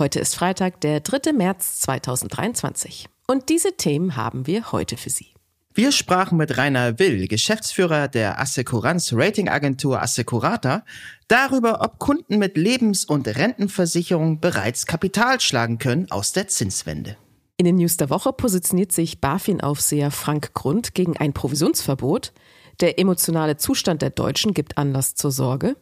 Heute ist Freitag, der 3. März 2023. Und diese Themen haben wir heute für Sie. Wir sprachen mit Rainer Will, Geschäftsführer der Assekuranz Ratingagentur Assecurata, darüber, ob Kunden mit Lebens- und Rentenversicherung bereits Kapital schlagen können aus der Zinswende. In den News der Woche positioniert sich BaFin-Aufseher Frank Grund gegen ein Provisionsverbot. Der emotionale Zustand der Deutschen gibt Anlass zur Sorge.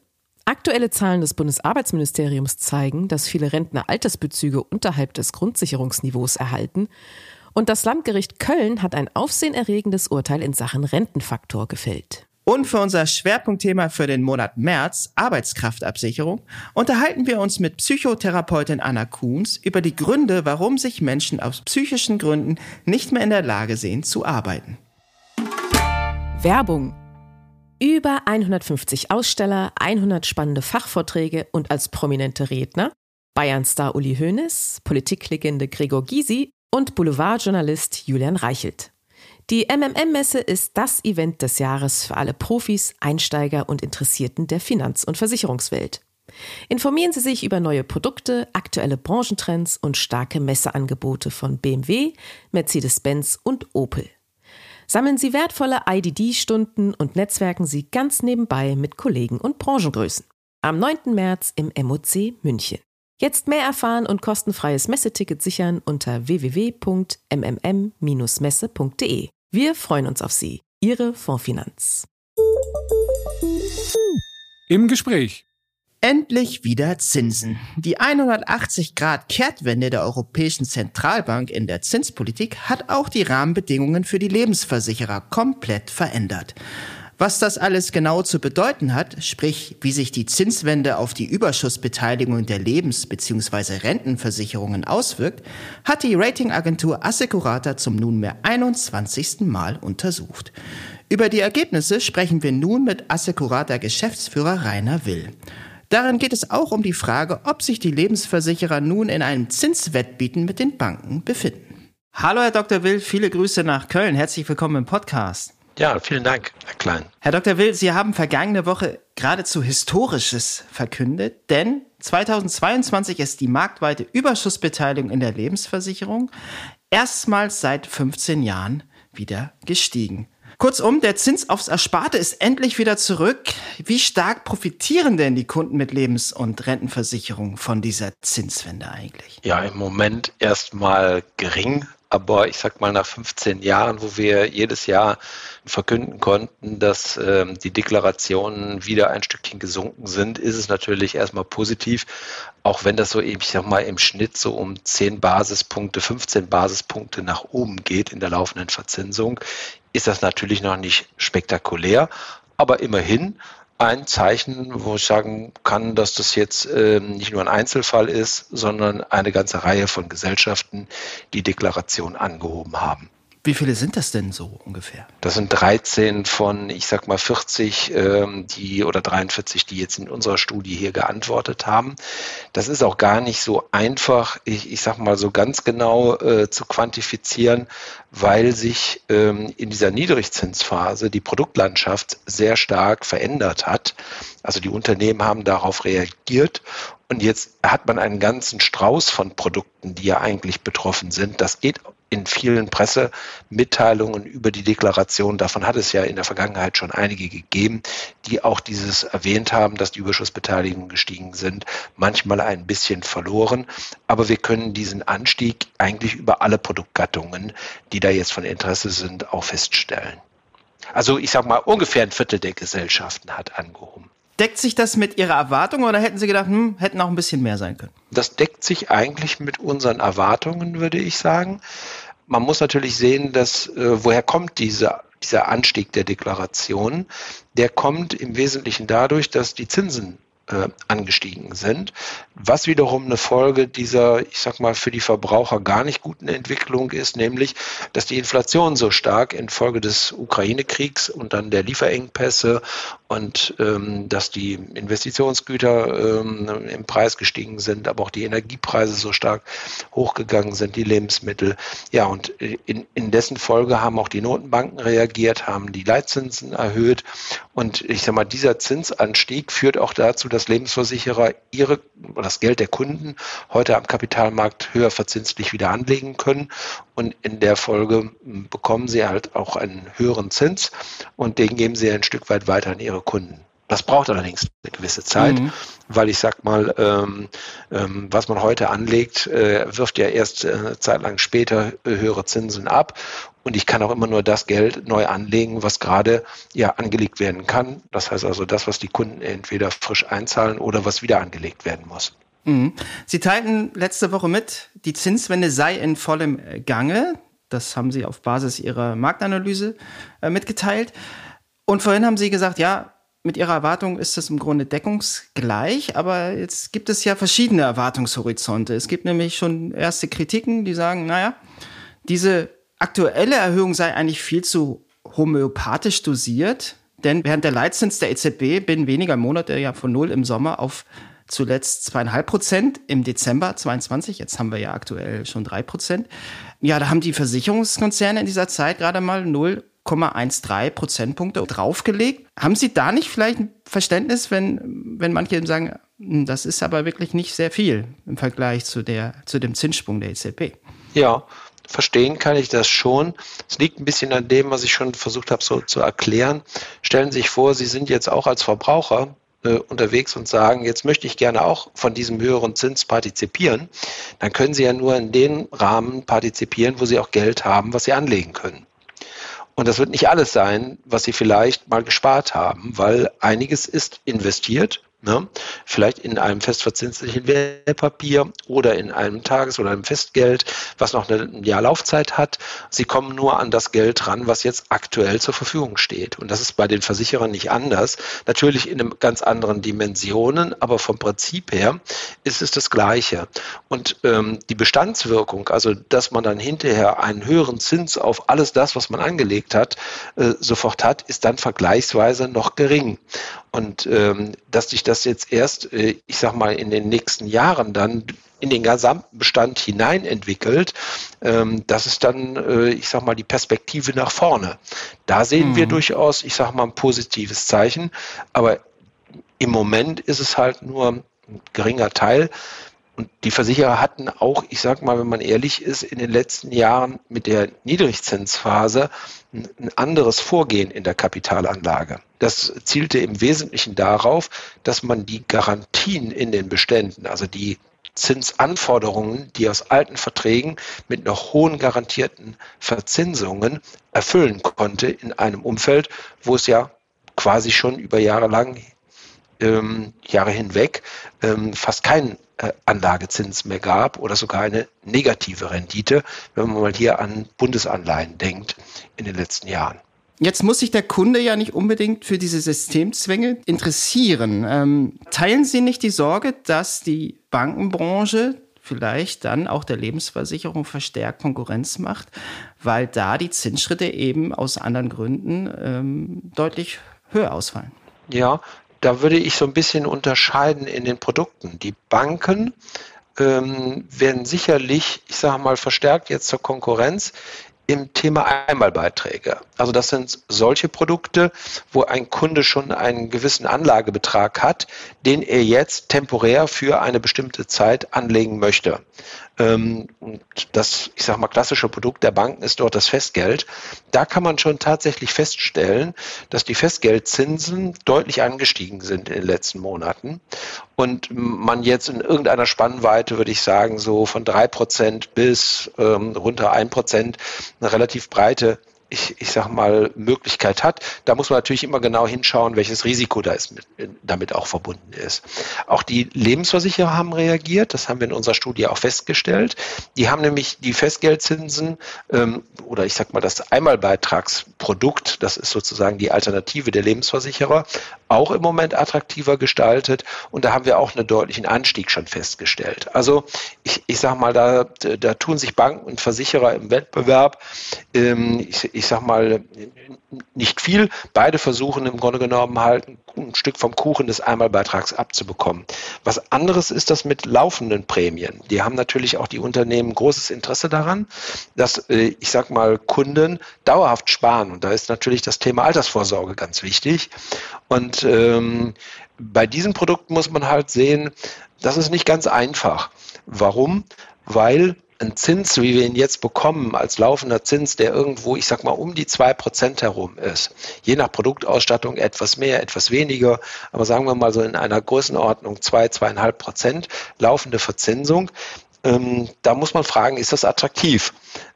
Aktuelle Zahlen des Bundesarbeitsministeriums zeigen, dass viele Rentner Altersbezüge unterhalb des Grundsicherungsniveaus erhalten. Und das Landgericht Köln hat ein aufsehenerregendes Urteil in Sachen Rentenfaktor gefällt. Und für unser Schwerpunktthema für den Monat März, Arbeitskraftabsicherung, unterhalten wir uns mit Psychotherapeutin Anna Kuhns über die Gründe, warum sich Menschen aus psychischen Gründen nicht mehr in der Lage sehen zu arbeiten. Werbung über 150 Aussteller, 100 spannende Fachvorträge und als prominente Redner Bayern-Star Uli Hoeneß, Politiklegende Gregor Gysi und Boulevardjournalist Julian Reichelt. Die MMM-Messe ist das Event des Jahres für alle Profis, Einsteiger und Interessierten der Finanz- und Versicherungswelt. Informieren Sie sich über neue Produkte, aktuelle Branchentrends und starke Messeangebote von BMW, Mercedes-Benz und Opel. Sammeln Sie wertvolle IDD-Stunden und netzwerken Sie ganz nebenbei mit Kollegen und Branchengrößen. Am 9. März im MOC München. Jetzt mehr erfahren und kostenfreies Messeticket sichern unter www.mmm-messe.de. Wir freuen uns auf Sie. Ihre Fondsfinanz. Im Gespräch. Endlich wieder Zinsen. Die 180-Grad-Kehrtwende der Europäischen Zentralbank in der Zinspolitik hat auch die Rahmenbedingungen für die Lebensversicherer komplett verändert. Was das alles genau zu bedeuten hat, sprich wie sich die Zinswende auf die Überschussbeteiligung der Lebens- bzw. Rentenversicherungen auswirkt, hat die Ratingagentur Assecurata zum nunmehr 21. Mal untersucht. Über die Ergebnisse sprechen wir nun mit Assecurata Geschäftsführer Rainer Will. Darin geht es auch um die Frage, ob sich die Lebensversicherer nun in einem Zinswettbieten mit den Banken befinden. Hallo, Herr Dr. Will, viele Grüße nach Köln. Herzlich willkommen im Podcast. Ja, vielen Dank, Herr Klein. Herr Dr. Will, Sie haben vergangene Woche geradezu Historisches verkündet, denn 2022 ist die marktweite Überschussbeteiligung in der Lebensversicherung erstmals seit 15 Jahren wieder gestiegen. Kurzum, der Zins aufs Ersparte ist endlich wieder zurück. Wie stark profitieren denn die Kunden mit Lebens- und Rentenversicherung von dieser Zinswende eigentlich? Ja, im Moment erstmal gering. Aber ich sag mal, nach 15 Jahren, wo wir jedes Jahr verkünden konnten, dass ähm, die Deklarationen wieder ein Stückchen gesunken sind, ist es natürlich erstmal positiv. Auch wenn das so eben, ich sag mal, im Schnitt so um 10 Basispunkte, 15 Basispunkte nach oben geht in der laufenden Verzinsung, ist das natürlich noch nicht spektakulär. Aber immerhin ein Zeichen, wo ich sagen kann, dass das jetzt ähm, nicht nur ein Einzelfall ist, sondern eine ganze Reihe von Gesellschaften die Deklaration angehoben haben. Wie viele sind das denn so ungefähr? Das sind 13 von, ich sag mal 40, ähm, die oder 43, die jetzt in unserer Studie hier geantwortet haben. Das ist auch gar nicht so einfach, ich, ich sag mal so ganz genau äh, zu quantifizieren, weil sich ähm, in dieser Niedrigzinsphase die Produktlandschaft sehr stark verändert hat. Also die Unternehmen haben darauf reagiert und jetzt hat man einen ganzen Strauß von Produkten, die ja eigentlich betroffen sind. Das geht in vielen Pressemitteilungen über die Deklaration. Davon hat es ja in der Vergangenheit schon einige gegeben, die auch dieses erwähnt haben, dass die Überschussbeteiligungen gestiegen sind, manchmal ein bisschen verloren. Aber wir können diesen Anstieg eigentlich über alle Produktgattungen, die da jetzt von Interesse sind, auch feststellen. Also ich sage mal, ungefähr ein Viertel der Gesellschaften hat angehoben. Deckt sich das mit Ihrer Erwartung oder hätten Sie gedacht, hm, hätten auch ein bisschen mehr sein können? Das deckt sich eigentlich mit unseren Erwartungen, würde ich sagen. Man muss natürlich sehen, dass äh, woher kommt diese, dieser Anstieg der Deklaration? Der kommt im Wesentlichen dadurch, dass die Zinsen äh, angestiegen sind, was wiederum eine Folge dieser, ich sag mal, für die Verbraucher gar nicht guten Entwicklung ist, nämlich, dass die Inflation so stark infolge des Ukraine-Kriegs und dann der Lieferengpässe und ähm, dass die Investitionsgüter ähm, im Preis gestiegen sind, aber auch die Energiepreise so stark hochgegangen sind, die Lebensmittel. Ja, und in, in dessen Folge haben auch die Notenbanken reagiert, haben die Leitzinsen erhöht und ich sag mal, dieser Zinsanstieg führt auch dazu, dass Lebensversicherer ihre das Geld der Kunden heute am Kapitalmarkt höher verzinslich wieder anlegen können. Und in der Folge bekommen sie halt auch einen höheren Zins und den geben sie ein Stück weit weiter an ihre Kunden. Das braucht allerdings eine gewisse Zeit, mhm. weil ich sag mal, ähm, ähm, was man heute anlegt, äh, wirft ja erst äh, zeitlang später äh, höhere Zinsen ab. Und ich kann auch immer nur das Geld neu anlegen, was gerade ja angelegt werden kann. Das heißt also das, was die Kunden entweder frisch einzahlen oder was wieder angelegt werden muss. Mhm. Sie teilten letzte Woche mit, die Zinswende sei in vollem Gange. Das haben Sie auf Basis Ihrer Marktanalyse äh, mitgeteilt. Und vorhin haben Sie gesagt, ja, mit Ihrer Erwartung ist es im Grunde deckungsgleich, aber jetzt gibt es ja verschiedene Erwartungshorizonte. Es gibt nämlich schon erste Kritiken, die sagen, naja, diese aktuelle Erhöhung sei eigentlich viel zu homöopathisch dosiert, denn während der Leitzins der EZB binnen weniger Monate ja von null im Sommer auf zuletzt zweieinhalb Prozent im Dezember 22, jetzt haben wir ja aktuell schon drei Prozent. Ja, da haben die Versicherungskonzerne in dieser Zeit gerade mal 0,13 Prozentpunkte draufgelegt. Haben Sie da nicht vielleicht ein Verständnis, wenn, wenn manche sagen, hm, das ist aber wirklich nicht sehr viel im Vergleich zu der, zu dem Zinssprung der EZB? Ja, verstehen kann ich das schon. Es liegt ein bisschen an dem, was ich schon versucht habe so zu erklären. Stellen Sie sich vor, Sie sind jetzt auch als Verbraucher äh, unterwegs und sagen, jetzt möchte ich gerne auch von diesem höheren Zins partizipieren. Dann können Sie ja nur in den Rahmen partizipieren, wo Sie auch Geld haben, was Sie anlegen können. Und das wird nicht alles sein, was Sie vielleicht mal gespart haben, weil einiges ist investiert Ne? Vielleicht in einem festverzinslichen Wertpapier oder in einem Tages- oder einem Festgeld, was noch ein Jahr Laufzeit hat. Sie kommen nur an das Geld ran, was jetzt aktuell zur Verfügung steht. Und das ist bei den Versicherern nicht anders. Natürlich in einem ganz anderen Dimensionen, aber vom Prinzip her ist es das Gleiche. Und ähm, die Bestandswirkung, also dass man dann hinterher einen höheren Zins auf alles das, was man angelegt hat, äh, sofort hat, ist dann vergleichsweise noch gering. Und ähm, dass sich das jetzt erst, äh, ich sag mal, in den nächsten Jahren dann in den gesamten Bestand hinein entwickelt, ähm, das ist dann, äh, ich sag mal, die Perspektive nach vorne. Da sehen mhm. wir durchaus, ich sag mal, ein positives Zeichen. Aber im Moment ist es halt nur ein geringer Teil. Und die Versicherer hatten auch, ich sag mal, wenn man ehrlich ist, in den letzten Jahren mit der Niedrigzinsphase ein anderes Vorgehen in der Kapitalanlage. Das zielte im Wesentlichen darauf, dass man die Garantien in den Beständen, also die Zinsanforderungen, die aus alten Verträgen mit noch hohen garantierten Verzinsungen erfüllen konnte in einem Umfeld, wo es ja quasi schon über Jahre lang, ähm, Jahre hinweg, ähm, fast keinen äh, Anlagezins mehr gab oder sogar eine negative Rendite, wenn man mal hier an Bundesanleihen denkt in den letzten Jahren. Jetzt muss sich der Kunde ja nicht unbedingt für diese Systemzwänge interessieren. Ähm, teilen Sie nicht die Sorge, dass die Bankenbranche vielleicht dann auch der Lebensversicherung verstärkt Konkurrenz macht, weil da die Zinsschritte eben aus anderen Gründen ähm, deutlich höher ausfallen? Ja, da würde ich so ein bisschen unterscheiden in den Produkten. Die Banken ähm, werden sicherlich, ich sage mal, verstärkt jetzt zur Konkurrenz im Thema Einmalbeiträge. Also das sind solche Produkte, wo ein Kunde schon einen gewissen Anlagebetrag hat, den er jetzt temporär für eine bestimmte Zeit anlegen möchte. Ähm, und das, ich sage mal, klassische Produkt der Banken ist dort das Festgeld. Da kann man schon tatsächlich feststellen, dass die Festgeldzinsen deutlich angestiegen sind in den letzten Monaten und man jetzt in irgendeiner Spannweite, würde ich sagen, so von drei Prozent bis ähm, runter ein Prozent eine relativ breite ich, ich sag mal, Möglichkeit hat. Da muss man natürlich immer genau hinschauen, welches Risiko da ist mit, damit auch verbunden ist. Auch die Lebensversicherer haben reagiert, das haben wir in unserer Studie auch festgestellt. Die haben nämlich die Festgeldzinsen ähm, oder ich sag mal das Einmalbeitragsprodukt, das ist sozusagen die Alternative der Lebensversicherer, auch im Moment attraktiver gestaltet und da haben wir auch einen deutlichen Anstieg schon festgestellt. Also ich, ich sage mal, da, da tun sich Banken und Versicherer im Wettbewerb, ähm, ich, ich sage mal, nicht viel. Beide versuchen im Grunde genommen halt ein Stück vom Kuchen des Einmalbeitrags abzubekommen. Was anderes ist das mit laufenden Prämien. Die haben natürlich auch die Unternehmen großes Interesse daran, dass, äh, ich sage mal, Kunden dauerhaft sparen. Und da ist natürlich das Thema Altersvorsorge ganz wichtig. Und ähm, bei diesen Produkten muss man halt sehen, das ist nicht ganz einfach. Warum? Weil ein Zins, wie wir ihn jetzt bekommen, als laufender Zins, der irgendwo, ich sag mal, um die zwei Prozent herum ist, je nach Produktausstattung etwas mehr, etwas weniger, aber sagen wir mal so in einer Größenordnung zwei, zweieinhalb Prozent laufende Verzinsung, ähm, da muss man fragen, ist das attraktiv?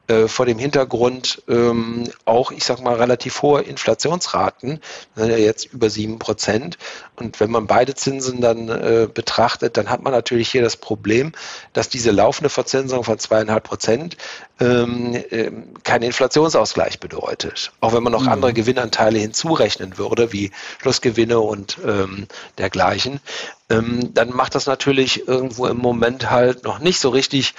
Äh, vor dem Hintergrund ähm, auch, ich sag mal, relativ hohe Inflationsraten, sind ja jetzt über sieben Prozent. Und wenn man beide Zinsen dann äh, betrachtet, dann hat man natürlich hier das Problem, dass diese laufende Verzinsung von zweieinhalb Prozent ähm, äh, keinen Inflationsausgleich bedeutet. Auch wenn man noch mhm. andere Gewinnanteile hinzurechnen würde, wie Schlussgewinne und ähm, dergleichen, ähm, dann macht das natürlich irgendwo im Moment halt noch nicht so richtig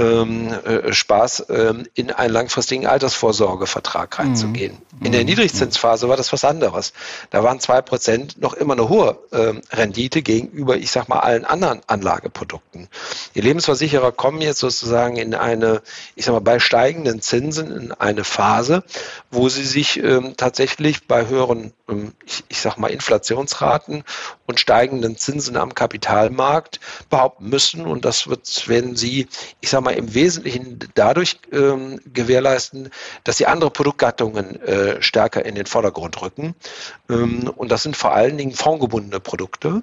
ähm, äh, Spaß, ähm, in einen langfristigen Altersvorsorgevertrag reinzugehen. Mhm. In der mhm. Niedrigzinsphase war das was anderes. Da waren zwei Prozent noch immer eine hohe ähm, Rendite gegenüber, ich sag mal, allen anderen Anlageprodukten. Die Lebensversicherer kommen jetzt sozusagen in eine, ich sag mal, bei steigenden Zinsen in eine Phase, wo sie sich ähm, tatsächlich bei höheren, ähm, ich, ich sag mal, Inflationsraten und steigenden Zinsen am Kapitalmarkt behaupten müssen. Und das wird, wenn sie, ich sag mal, mal im Wesentlichen dadurch ähm, gewährleisten, dass sie andere Produktgattungen äh, stärker in den Vordergrund rücken. Ähm, und das sind vor allen Dingen fondgebundene Produkte,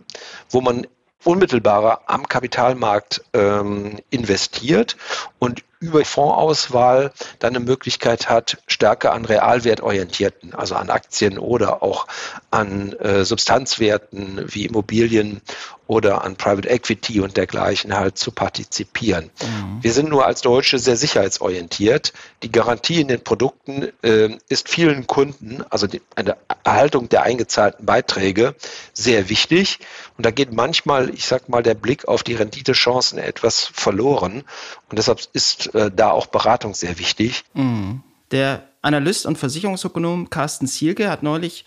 wo man unmittelbarer am Kapitalmarkt ähm, investiert und über Fondsauswahl dann eine Möglichkeit hat, stärker an realwertorientierten, also an Aktien oder auch an äh, Substanzwerten wie Immobilien oder an Private Equity und dergleichen halt zu partizipieren. Mhm. Wir sind nur als Deutsche sehr sicherheitsorientiert. Die Garantie in den Produkten äh, ist vielen Kunden, also die, eine Erhaltung der eingezahlten Beiträge, sehr wichtig. Und da geht manchmal, ich sag mal, der Blick auf die Renditechancen etwas verloren. Und deshalb ist äh, da auch Beratung sehr wichtig. Mhm. Der Analyst und Versicherungsökonom Carsten Zielke hat neulich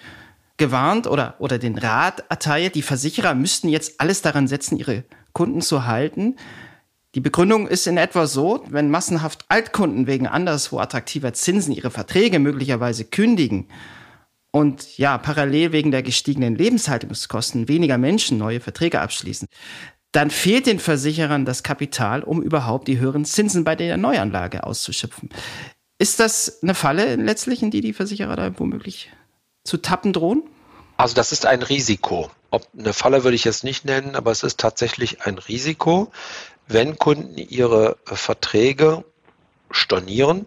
gewarnt oder, oder den Rat erteilt, die Versicherer müssten jetzt alles daran setzen, ihre Kunden zu halten. Die Begründung ist in etwa so, wenn massenhaft Altkunden wegen anderswo attraktiver Zinsen ihre Verträge möglicherweise kündigen und ja, parallel wegen der gestiegenen Lebenshaltungskosten weniger Menschen neue Verträge abschließen, dann fehlt den Versicherern das Kapital, um überhaupt die höheren Zinsen bei der Neuanlage auszuschöpfen. Ist das eine Falle letztlich, in die die Versicherer da womöglich zu tappen drohen? Also das ist ein Risiko. Ob eine Falle würde ich jetzt nicht nennen, aber es ist tatsächlich ein Risiko, wenn Kunden ihre Verträge stornieren,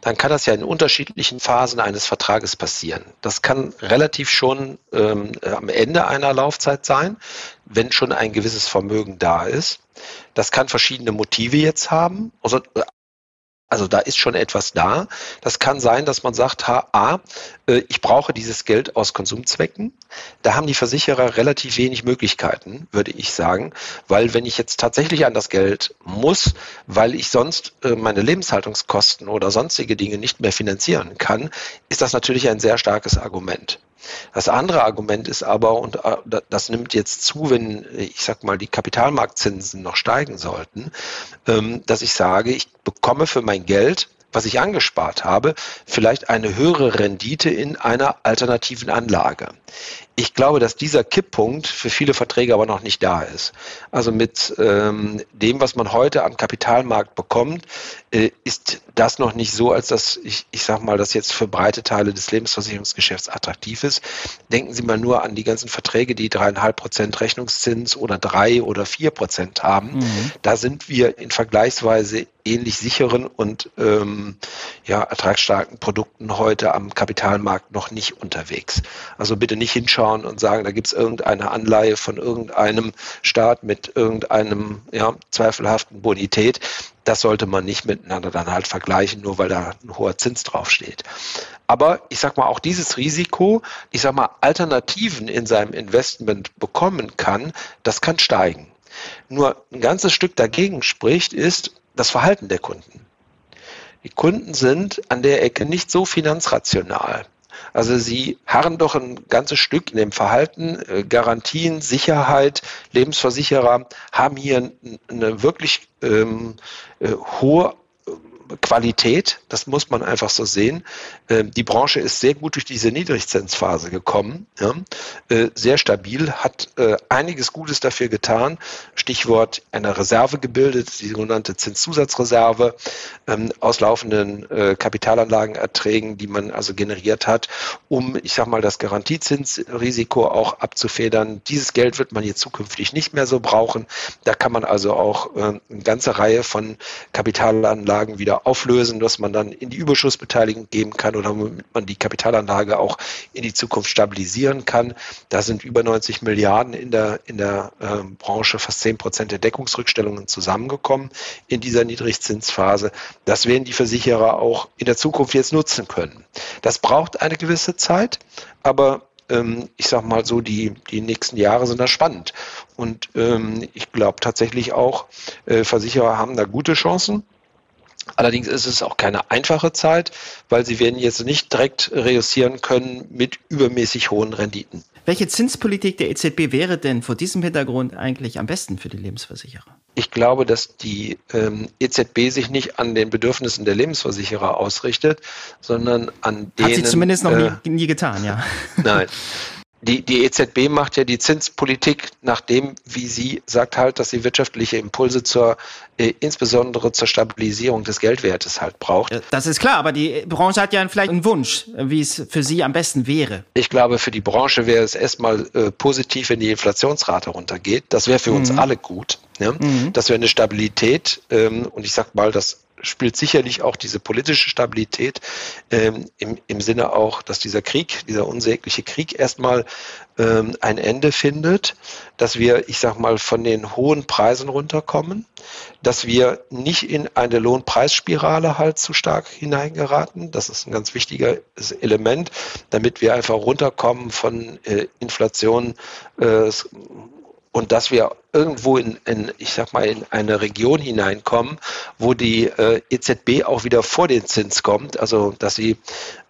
dann kann das ja in unterschiedlichen Phasen eines Vertrages passieren. Das kann relativ schon ähm, am Ende einer Laufzeit sein, wenn schon ein gewisses Vermögen da ist. Das kann verschiedene Motive jetzt haben. Also also da ist schon etwas da. Das kann sein, dass man sagt, ha, A, äh, ich brauche dieses Geld aus Konsumzwecken. Da haben die Versicherer relativ wenig Möglichkeiten, würde ich sagen, weil wenn ich jetzt tatsächlich an das Geld muss, weil ich sonst äh, meine Lebenshaltungskosten oder sonstige Dinge nicht mehr finanzieren kann, ist das natürlich ein sehr starkes Argument. Das andere Argument ist aber, und äh, das nimmt jetzt zu, wenn ich sag mal, die Kapitalmarktzinsen noch steigen sollten, ähm, dass ich sage, ich bekomme für mein Geld was ich angespart habe, vielleicht eine höhere Rendite in einer alternativen Anlage. Ich glaube, dass dieser Kipppunkt für viele Verträge aber noch nicht da ist. Also mit ähm, dem, was man heute am Kapitalmarkt bekommt, äh, ist das noch nicht so, als dass ich, ich sage mal, das jetzt für breite Teile des Lebensversicherungsgeschäfts attraktiv ist. Denken Sie mal nur an die ganzen Verträge, die dreieinhalb Prozent Rechnungszins oder drei oder vier Prozent haben. Mhm. Da sind wir in vergleichsweise ähnlich sicheren und ähm, ja, ertragsstarken Produkten heute am Kapitalmarkt noch nicht unterwegs. Also bitte nicht hinschauen und sagen, da gibt es irgendeine Anleihe von irgendeinem Staat mit irgendeinem ja, zweifelhaften Bonität. Das sollte man nicht miteinander dann halt vergleichen, nur weil da ein hoher Zins draufsteht. Aber ich sag mal, auch dieses Risiko, ich sag mal, Alternativen in seinem Investment bekommen kann, das kann steigen. Nur ein ganzes Stück dagegen spricht, ist, das Verhalten der Kunden. Die Kunden sind an der Ecke nicht so finanzrational. Also sie harren doch ein ganzes Stück in dem Verhalten. Äh, Garantien, Sicherheit, Lebensversicherer haben hier eine wirklich ähm, äh, hohe Qualität, das muss man einfach so sehen. Ähm, die Branche ist sehr gut durch diese Niedrigzinsphase gekommen, äh, sehr stabil, hat äh, einiges Gutes dafür getan. Stichwort eine Reserve gebildet, die sogenannte Zinszusatzreserve ähm, aus laufenden äh, Kapitalanlagenerträgen, die man also generiert hat, um, ich sag mal, das Garantiezinsrisiko auch abzufedern. Dieses Geld wird man jetzt zukünftig nicht mehr so brauchen. Da kann man also auch eine ganze Reihe von Kapitalanlagen wieder auflösen, dass man dann in die Überschussbeteiligung geben kann oder man die Kapitalanlage auch in die Zukunft stabilisieren kann. Da sind über 90 Milliarden in der, in der äh, Branche, fast 10 Prozent der Deckungsrückstellungen zusammengekommen in dieser Niedrigzinsphase. Das werden die Versicherer auch in der Zukunft jetzt nutzen können. Das braucht eine gewisse Zeit, aber ähm, ich sage mal so, die, die nächsten Jahre sind da spannend. Und ähm, ich glaube tatsächlich auch, äh, Versicherer haben da gute Chancen. Allerdings ist es auch keine einfache Zeit, weil sie werden jetzt nicht direkt reüssieren können mit übermäßig hohen Renditen. Welche Zinspolitik der EZB wäre denn vor diesem Hintergrund eigentlich am besten für die Lebensversicherer? Ich glaube, dass die ähm, EZB sich nicht an den Bedürfnissen der Lebensversicherer ausrichtet, sondern an denen. Hat sie zumindest noch äh, nie, nie getan, ja. Nein. die, die EZB macht ja die Zinspolitik nach dem, wie sie sagt halt, dass sie wirtschaftliche Impulse zur, äh, insbesondere zur Stabilisierung des Geldwertes halt braucht. Das ist klar, aber die Branche hat ja vielleicht einen Wunsch, wie es für sie am besten wäre. Ich glaube, für die Branche wäre es erstmal äh, positiv, wenn die Inflationsrate runtergeht. Das wäre für mhm. uns alle gut. Ne? Mhm. Das wäre eine Stabilität ähm, und ich sag mal, das spielt sicherlich auch diese politische Stabilität ähm, im, im Sinne auch, dass dieser Krieg, dieser unsägliche Krieg erstmal ähm, ein Ende findet, dass wir, ich sag mal, von den hohen Preisen runterkommen, dass wir nicht in eine Lohnpreisspirale halt zu stark hineingeraten. Das ist ein ganz wichtiges Element, damit wir einfach runterkommen von äh, Inflation, äh, und dass wir irgendwo in, in, ich sag mal, in eine Region hineinkommen, wo die äh, EZB auch wieder vor den Zins kommt, also dass sie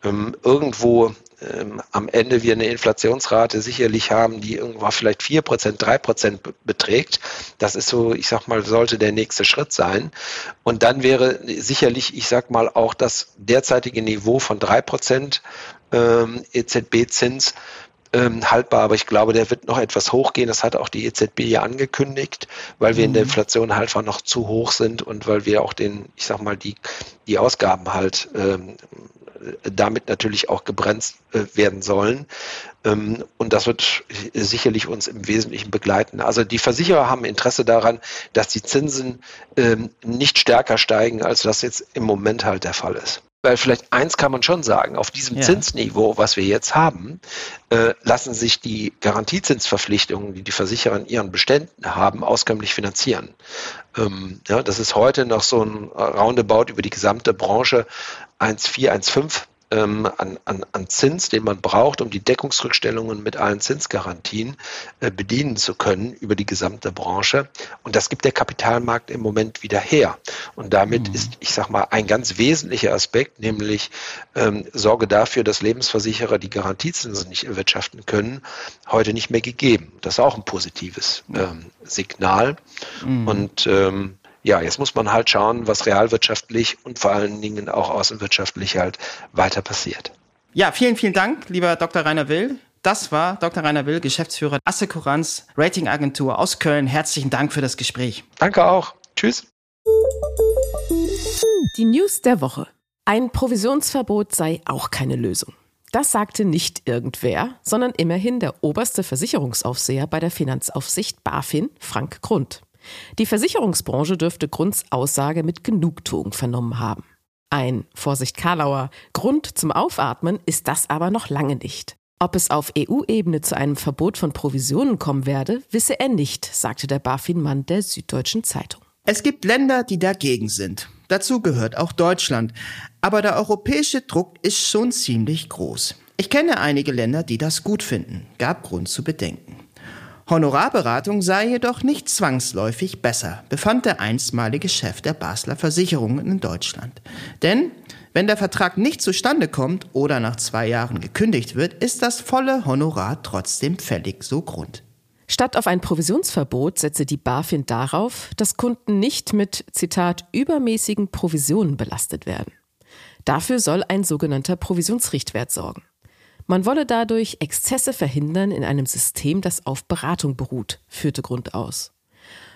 ähm, irgendwo ähm, am Ende wir eine Inflationsrate sicherlich haben, die irgendwo vielleicht 4%, 3% beträgt. Das ist so, ich sag mal, sollte der nächste Schritt sein. Und dann wäre sicherlich, ich sag mal, auch das derzeitige Niveau von 3% ähm, EZB-Zins ähm, haltbar, aber ich glaube, der wird noch etwas hochgehen. Das hat auch die EZB ja angekündigt, weil wir in der mhm. Inflation halt einfach noch zu hoch sind und weil wir auch den, ich sag mal, die, die Ausgaben halt ähm, damit natürlich auch gebremst äh, werden sollen. Ähm, und das wird sicherlich uns im Wesentlichen begleiten. Also die Versicherer haben Interesse daran, dass die Zinsen ähm, nicht stärker steigen, als das jetzt im Moment halt der Fall ist weil vielleicht eins kann man schon sagen, auf diesem ja. Zinsniveau, was wir jetzt haben, äh, lassen sich die Garantiezinsverpflichtungen, die die Versicherer in ihren Beständen haben, auskömmlich finanzieren. Ähm, ja, das ist heute noch so ein Roundabout über die gesamte Branche 1,4, 1,5 ähm, an, an, an Zins, den man braucht, um die Deckungsrückstellungen mit allen Zinsgarantien äh, bedienen zu können über die gesamte Branche. Und das gibt der Kapitalmarkt im Moment wieder her. Und damit mhm. ist, ich sage mal, ein ganz wesentlicher Aspekt, nämlich ähm, Sorge dafür, dass Lebensversicherer die Garantiezinsen nicht erwirtschaften können, heute nicht mehr gegeben. Das ist auch ein positives ähm, Signal. Mhm. Und ähm, ja, jetzt muss man halt schauen, was realwirtschaftlich und vor allen Dingen auch außenwirtschaftlich halt weiter passiert. Ja, vielen, vielen Dank, lieber Dr. Rainer Will. Das war Dr. Rainer Will, Geschäftsführer Assekuranz Ratingagentur aus Köln. Herzlichen Dank für das Gespräch. Danke auch. Tschüss. Die News der Woche. Ein Provisionsverbot sei auch keine Lösung. Das sagte nicht irgendwer, sondern immerhin der oberste Versicherungsaufseher bei der Finanzaufsicht BaFin, Frank Grund. Die Versicherungsbranche dürfte Grunds Aussage mit Genugtuung vernommen haben. Ein, Vorsicht Karlauer, Grund zum Aufatmen ist das aber noch lange nicht. Ob es auf EU-Ebene zu einem Verbot von Provisionen kommen werde, wisse er nicht, sagte der BaFin-Mann der Süddeutschen Zeitung. Es gibt Länder, die dagegen sind. Dazu gehört auch Deutschland. Aber der europäische Druck ist schon ziemlich groß. Ich kenne einige Länder, die das gut finden. Gab Grund zu bedenken. Honorarberatung sei jedoch nicht zwangsläufig besser, befand der einstmalige Chef der Basler Versicherungen in Deutschland. Denn wenn der Vertrag nicht zustande kommt oder nach zwei Jahren gekündigt wird, ist das volle Honorar trotzdem fällig, so Grund. Statt auf ein Provisionsverbot setze die BaFin darauf, dass Kunden nicht mit, Zitat, übermäßigen Provisionen belastet werden. Dafür soll ein sogenannter Provisionsrichtwert sorgen. Man wolle dadurch Exzesse verhindern in einem System, das auf Beratung beruht, führte Grund aus.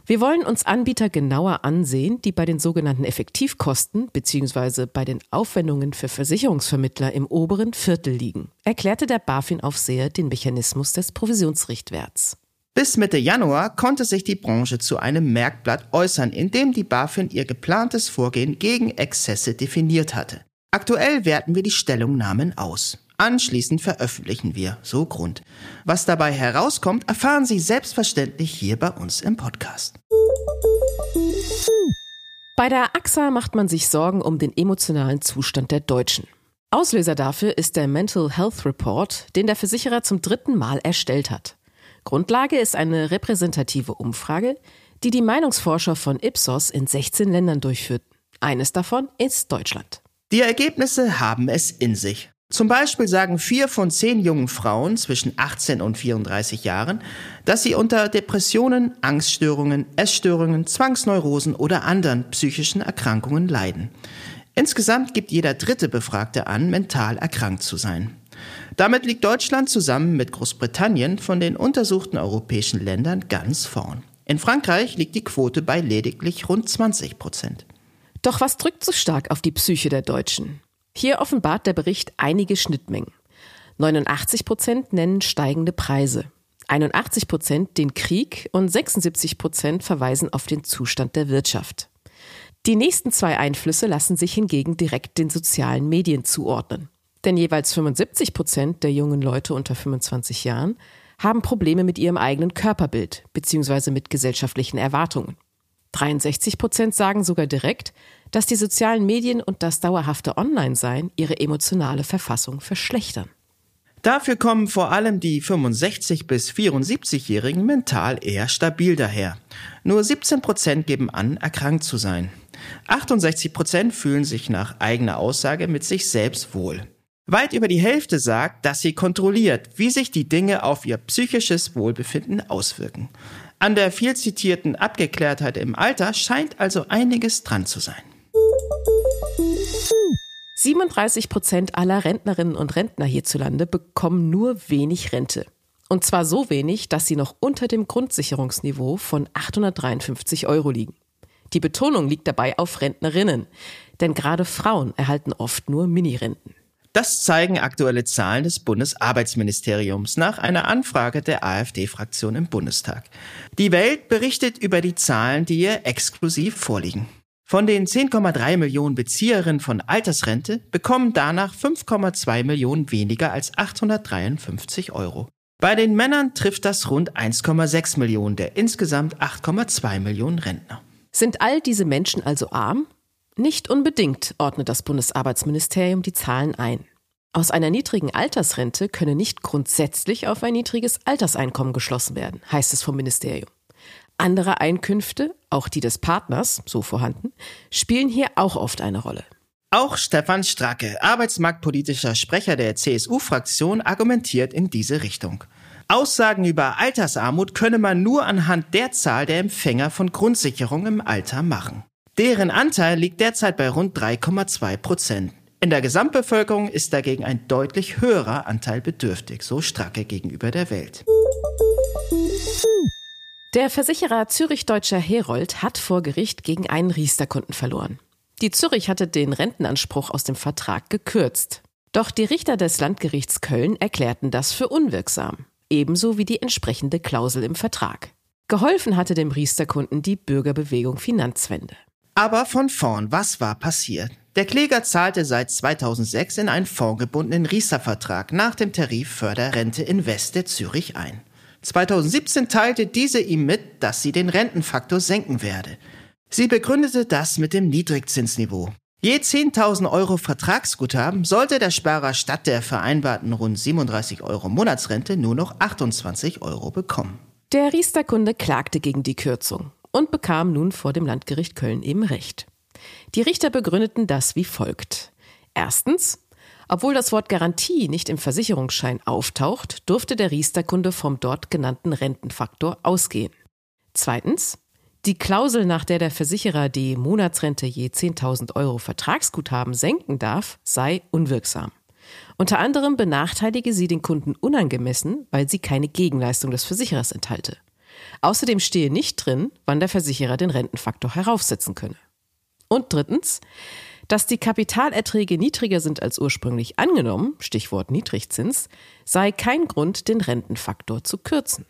Wir wollen uns Anbieter genauer ansehen, die bei den sogenannten Effektivkosten bzw. bei den Aufwendungen für Versicherungsvermittler im oberen Viertel liegen, erklärte der BaFin-Aufseher den Mechanismus des Provisionsrichtwerts. Bis Mitte Januar konnte sich die Branche zu einem Merkblatt äußern, in dem die BaFin ihr geplantes Vorgehen gegen Exzesse definiert hatte. Aktuell werten wir die Stellungnahmen aus. Anschließend veröffentlichen wir, so Grund. Was dabei herauskommt, erfahren Sie selbstverständlich hier bei uns im Podcast. Bei der AXA macht man sich Sorgen um den emotionalen Zustand der Deutschen. Auslöser dafür ist der Mental Health Report, den der Versicherer zum dritten Mal erstellt hat. Grundlage ist eine repräsentative Umfrage, die die Meinungsforscher von Ipsos in 16 Ländern durchführten. Eines davon ist Deutschland. Die Ergebnisse haben es in sich. Zum Beispiel sagen vier von zehn jungen Frauen zwischen 18 und 34 Jahren, dass sie unter Depressionen, Angststörungen, Essstörungen, Zwangsneurosen oder anderen psychischen Erkrankungen leiden. Insgesamt gibt jeder dritte Befragte an, mental erkrankt zu sein. Damit liegt Deutschland zusammen mit Großbritannien von den untersuchten europäischen Ländern ganz vorn. In Frankreich liegt die Quote bei lediglich rund 20 Prozent. Doch was drückt so stark auf die Psyche der Deutschen? Hier offenbart der Bericht einige Schnittmengen. 89 Prozent nennen steigende Preise, 81 Prozent den Krieg und 76 Prozent verweisen auf den Zustand der Wirtschaft. Die nächsten zwei Einflüsse lassen sich hingegen direkt den sozialen Medien zuordnen. Denn jeweils 75 Prozent der jungen Leute unter 25 Jahren haben Probleme mit ihrem eigenen Körperbild bzw. mit gesellschaftlichen Erwartungen. 63 Prozent sagen sogar direkt, dass die sozialen Medien und das dauerhafte Online-Sein ihre emotionale Verfassung verschlechtern. Dafür kommen vor allem die 65 bis 74-Jährigen mental eher stabil daher. Nur 17 Prozent geben an, erkrankt zu sein. 68 Prozent fühlen sich nach eigener Aussage mit sich selbst wohl. Weit über die Hälfte sagt, dass sie kontrolliert, wie sich die Dinge auf ihr psychisches Wohlbefinden auswirken. An der viel zitierten Abgeklärtheit im Alter scheint also einiges dran zu sein. 37 Prozent aller Rentnerinnen und Rentner hierzulande bekommen nur wenig Rente. Und zwar so wenig, dass sie noch unter dem Grundsicherungsniveau von 853 Euro liegen. Die Betonung liegt dabei auf Rentnerinnen, denn gerade Frauen erhalten oft nur Minirenten. Das zeigen aktuelle Zahlen des Bundesarbeitsministeriums nach einer Anfrage der AfD-Fraktion im Bundestag. Die Welt berichtet über die Zahlen, die ihr exklusiv vorliegen. Von den 10,3 Millionen Bezieherinnen von Altersrente bekommen danach 5,2 Millionen weniger als 853 Euro. Bei den Männern trifft das rund 1,6 Millionen der insgesamt 8,2 Millionen Rentner. Sind all diese Menschen also arm? Nicht unbedingt ordnet das Bundesarbeitsministerium die Zahlen ein. Aus einer niedrigen Altersrente könne nicht grundsätzlich auf ein niedriges Alterseinkommen geschlossen werden, heißt es vom Ministerium. Andere Einkünfte, auch die des Partners, so vorhanden, spielen hier auch oft eine Rolle. Auch Stefan Stracke, arbeitsmarktpolitischer Sprecher der CSU-Fraktion, argumentiert in diese Richtung. Aussagen über Altersarmut könne man nur anhand der Zahl der Empfänger von Grundsicherung im Alter machen. Deren Anteil liegt derzeit bei rund 3,2 Prozent. In der Gesamtbevölkerung ist dagegen ein deutlich höherer Anteil bedürftig, so Stracke gegenüber der Welt. Der Versicherer Zürich Deutscher Herold hat vor Gericht gegen einen Riester-Kunden verloren. Die Zürich hatte den Rentenanspruch aus dem Vertrag gekürzt. Doch die Richter des Landgerichts Köln erklärten das für unwirksam, ebenso wie die entsprechende Klausel im Vertrag. Geholfen hatte dem Riester-Kunden die Bürgerbewegung Finanzwende. Aber von vorn, was war passiert? Der Kläger zahlte seit 2006 in einen fondgebundenen Riester-Vertrag nach dem Tarif Förderrente Invest der Zürich ein. 2017 teilte diese ihm mit, dass sie den Rentenfaktor senken werde. Sie begründete das mit dem Niedrigzinsniveau. Je 10.000 Euro Vertragsguthaben sollte der Sparer statt der vereinbarten rund 37 Euro Monatsrente nur noch 28 Euro bekommen. Der Riester-Kunde klagte gegen die Kürzung und bekam nun vor dem Landgericht Köln eben Recht. Die Richter begründeten das wie folgt. Erstens, obwohl das Wort Garantie nicht im Versicherungsschein auftaucht, durfte der Riester-Kunde vom dort genannten Rentenfaktor ausgehen. Zweitens, die Klausel, nach der der Versicherer die Monatsrente je 10.000 Euro Vertragsguthaben senken darf, sei unwirksam. Unter anderem benachteilige sie den Kunden unangemessen, weil sie keine Gegenleistung des Versicherers enthalte. Außerdem stehe nicht drin, wann der Versicherer den Rentenfaktor heraufsetzen könne. Und drittens, dass die Kapitalerträge niedriger sind als ursprünglich angenommen, Stichwort Niedrigzins, sei kein Grund, den Rentenfaktor zu kürzen.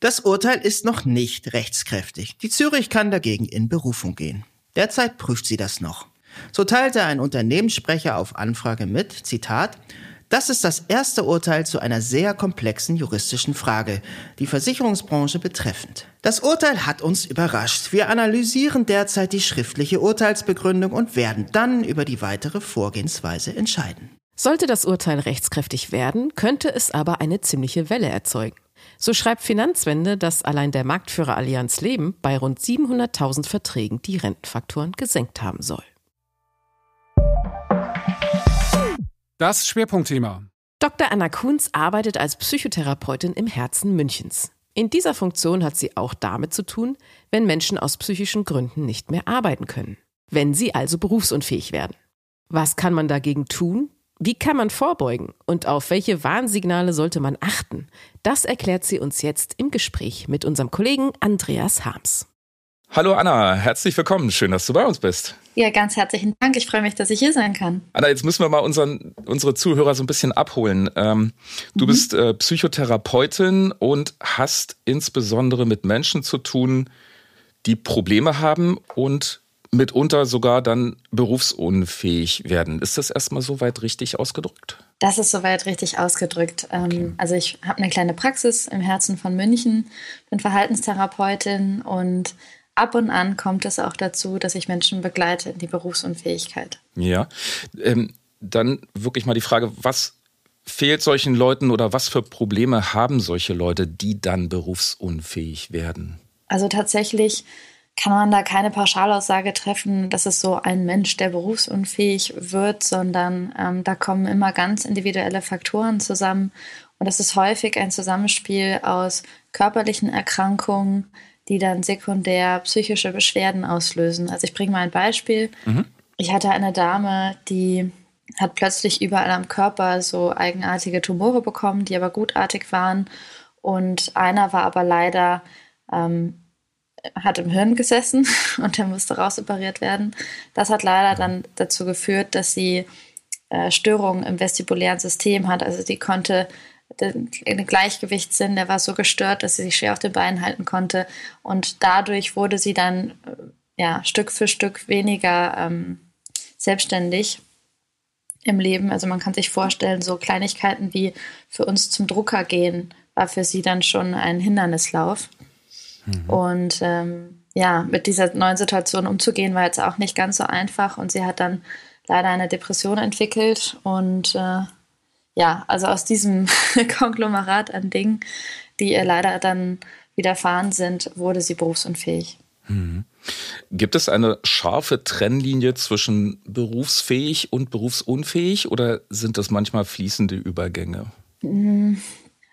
Das Urteil ist noch nicht rechtskräftig. Die Zürich kann dagegen in Berufung gehen. Derzeit prüft sie das noch. So teilte ein Unternehmenssprecher auf Anfrage mit, Zitat, das ist das erste Urteil zu einer sehr komplexen juristischen Frage, die Versicherungsbranche betreffend. Das Urteil hat uns überrascht. Wir analysieren derzeit die schriftliche Urteilsbegründung und werden dann über die weitere Vorgehensweise entscheiden. Sollte das Urteil rechtskräftig werden, könnte es aber eine ziemliche Welle erzeugen. So schreibt Finanzwende, dass allein der Marktführer Allianz Leben bei rund 700.000 Verträgen die Rentenfaktoren gesenkt haben soll. Das Schwerpunktthema. Dr. Anna Kunz arbeitet als Psychotherapeutin im Herzen Münchens. In dieser Funktion hat sie auch damit zu tun, wenn Menschen aus psychischen Gründen nicht mehr arbeiten können. Wenn sie also berufsunfähig werden. Was kann man dagegen tun? Wie kann man vorbeugen und auf welche Warnsignale sollte man achten? Das erklärt sie uns jetzt im Gespräch mit unserem Kollegen Andreas Harms. Hallo Anna, herzlich willkommen. Schön, dass du bei uns bist. Ja, ganz herzlichen Dank. Ich freue mich, dass ich hier sein kann. Anna, jetzt müssen wir mal unseren, unsere Zuhörer so ein bisschen abholen. Ähm, du mhm. bist äh, Psychotherapeutin und hast insbesondere mit Menschen zu tun, die Probleme haben und mitunter sogar dann berufsunfähig werden. Ist das erstmal soweit richtig ausgedrückt? Das ist soweit richtig ausgedrückt. Ähm, okay. Also ich habe eine kleine Praxis im Herzen von München, bin Verhaltenstherapeutin und ab und an kommt es auch dazu, dass ich Menschen begleite in die Berufsunfähigkeit. Ja, ähm, dann wirklich mal die Frage, was fehlt solchen Leuten oder was für Probleme haben solche Leute, die dann berufsunfähig werden? Also tatsächlich kann man da keine Pauschalaussage treffen, dass es so ein Mensch, der berufsunfähig wird, sondern ähm, da kommen immer ganz individuelle Faktoren zusammen. Und das ist häufig ein Zusammenspiel aus körperlichen Erkrankungen, die dann sekundär psychische Beschwerden auslösen. Also ich bringe mal ein Beispiel. Mhm. Ich hatte eine Dame, die hat plötzlich überall am Körper so eigenartige Tumore bekommen, die aber gutartig waren. Und einer war aber leider ähm, hat im Hirn gesessen und der musste rausoperiert werden. Das hat leider dann dazu geführt, dass sie äh, Störungen im vestibulären System hat. Also die konnte den, Gleichgewichtssinn, der war so gestört, dass sie sich schwer auf den Beinen halten konnte. Und dadurch wurde sie dann äh, ja, Stück für Stück weniger ähm, selbstständig im Leben. Also man kann sich vorstellen, so Kleinigkeiten wie für uns zum Drucker gehen, war für sie dann schon ein Hindernislauf. Mhm. Und ähm, ja, mit dieser neuen Situation umzugehen, war jetzt auch nicht ganz so einfach. Und sie hat dann leider eine Depression entwickelt. Und äh, ja, also aus diesem Konglomerat an Dingen, die ihr leider dann widerfahren sind, wurde sie berufsunfähig. Mhm. Gibt es eine scharfe Trennlinie zwischen berufsfähig und berufsunfähig oder sind das manchmal fließende Übergänge? Mhm.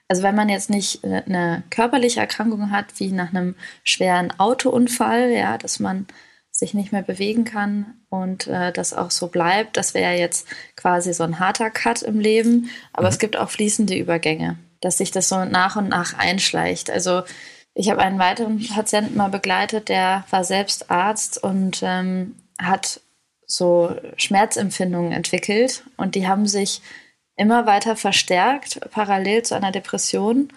Also wenn man jetzt nicht eine körperliche Erkrankung hat, wie nach einem schweren Autounfall, ja, dass man sich nicht mehr bewegen kann und äh, das auch so bleibt. Das wäre jetzt quasi so ein harter Cut im Leben. Aber mhm. es gibt auch fließende Übergänge, dass sich das so nach und nach einschleicht. Also ich habe einen weiteren Patienten mal begleitet, der war selbst Arzt und ähm, hat so Schmerzempfindungen entwickelt und die haben sich immer weiter verstärkt, parallel zu einer Depression.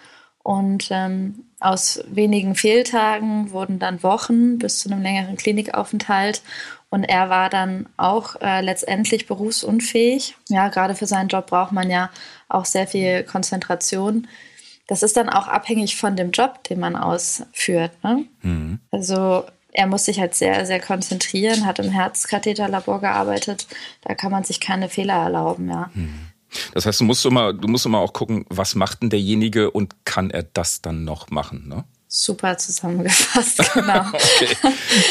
Und ähm, aus wenigen Fehltagen wurden dann Wochen bis zu einem längeren Klinikaufenthalt. Und er war dann auch äh, letztendlich berufsunfähig. Ja, gerade für seinen Job braucht man ja auch sehr viel Konzentration. Das ist dann auch abhängig von dem Job, den man ausführt. Ne? Mhm. Also er muss sich halt sehr, sehr konzentrieren, hat im Herzkatheterlabor gearbeitet. Da kann man sich keine Fehler erlauben, ja. Mhm. Das heißt, du musst immer, du musst immer auch gucken, was macht denn derjenige und kann er das dann noch machen, ne? Super zusammengefasst, genau. okay,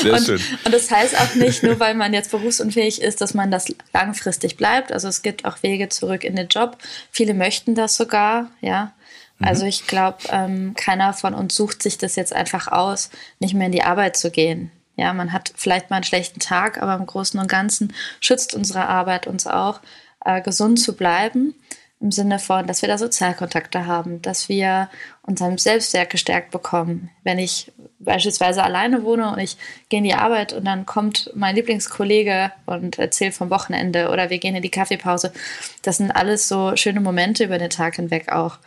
sehr und, schön. Und das heißt auch nicht, nur weil man jetzt berufsunfähig ist, dass man das langfristig bleibt. Also es gibt auch Wege zurück in den Job. Viele möchten das sogar, ja. Mhm. Also ich glaube, ähm, keiner von uns sucht sich das jetzt einfach aus, nicht mehr in die Arbeit zu gehen. Ja, man hat vielleicht mal einen schlechten Tag, aber im Großen und Ganzen schützt unsere Arbeit uns auch, äh, gesund zu bleiben. Im Sinne von, dass wir da Sozialkontakte haben, dass wir unser Selbstwert gestärkt bekommen. Wenn ich beispielsweise alleine wohne und ich gehe in die Arbeit und dann kommt mein Lieblingskollege und erzählt vom Wochenende oder wir gehen in die Kaffeepause. Das sind alles so schöne Momente über den Tag hinweg auch.